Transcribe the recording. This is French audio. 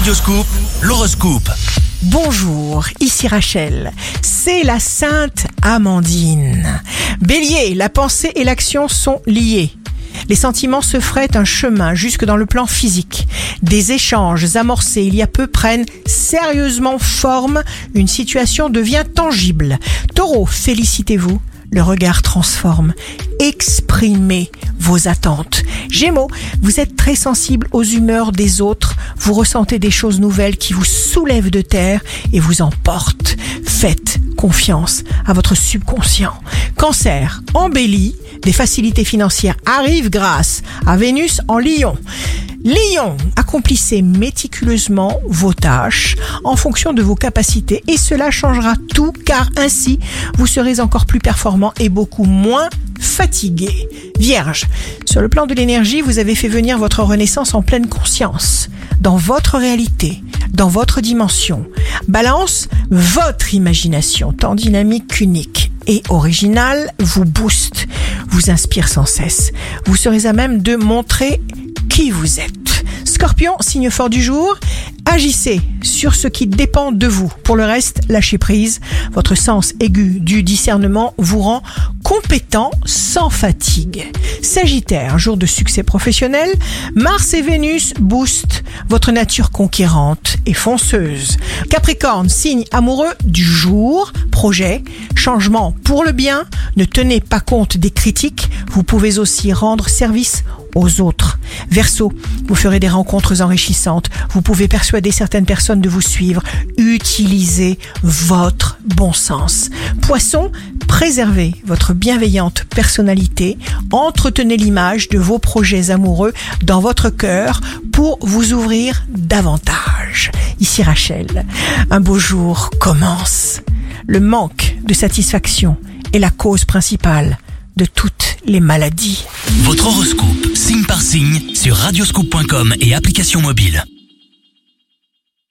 Radioscoop, l'horoscope. Bonjour, ici Rachel. C'est la Sainte Amandine. Bélier, la pensée et l'action sont liées. Les sentiments se feraient un chemin jusque dans le plan physique. Des échanges amorcés il y a peu prennent sérieusement forme. Une situation devient tangible. Taureau, félicitez-vous. Le regard transforme. Exprimez vos attentes. Gémeaux, vous êtes très sensible aux humeurs des autres. Vous ressentez des choses nouvelles qui vous soulèvent de terre et vous emportent. Faites confiance à votre subconscient. Cancer, embelli, des facilités financières arrivent grâce à Vénus en Lion. Lion, accomplissez méticuleusement vos tâches en fonction de vos capacités et cela changera tout car ainsi vous serez encore plus performant et beaucoup moins fatigué. Vierge, sur le plan de l'énergie, vous avez fait venir votre renaissance en pleine conscience, dans votre réalité, dans votre dimension. Balance, votre imagination, tant dynamique qu'unique et originale, vous booste, vous inspire sans cesse. Vous serez à même de montrer qui vous êtes. Scorpion, signe fort du jour, agissez sur ce qui dépend de vous. Pour le reste, lâchez prise. Votre sens aigu du discernement vous rend compétent sans fatigue. Sagittaire, jour de succès professionnel, Mars et Vénus boostent votre nature conquérante et fonceuse. Capricorne, signe amoureux du jour, projet, changement pour le bien, ne tenez pas compte des critiques, vous pouvez aussi rendre service aux autres. Verseau, vous ferez des rencontres enrichissantes, vous pouvez persuader certaines personnes de vous suivre, utilisez votre bon sens. Poisson, préservez votre bienveillante personnalité, entretenez l'image de vos projets amoureux dans votre cœur pour vous ouvrir davantage. Ici Rachel, un beau jour commence. Le manque de satisfaction est la cause principale de toutes les maladies. Votre horoscope, signe par signe, sur radioscoop.com et application mobile.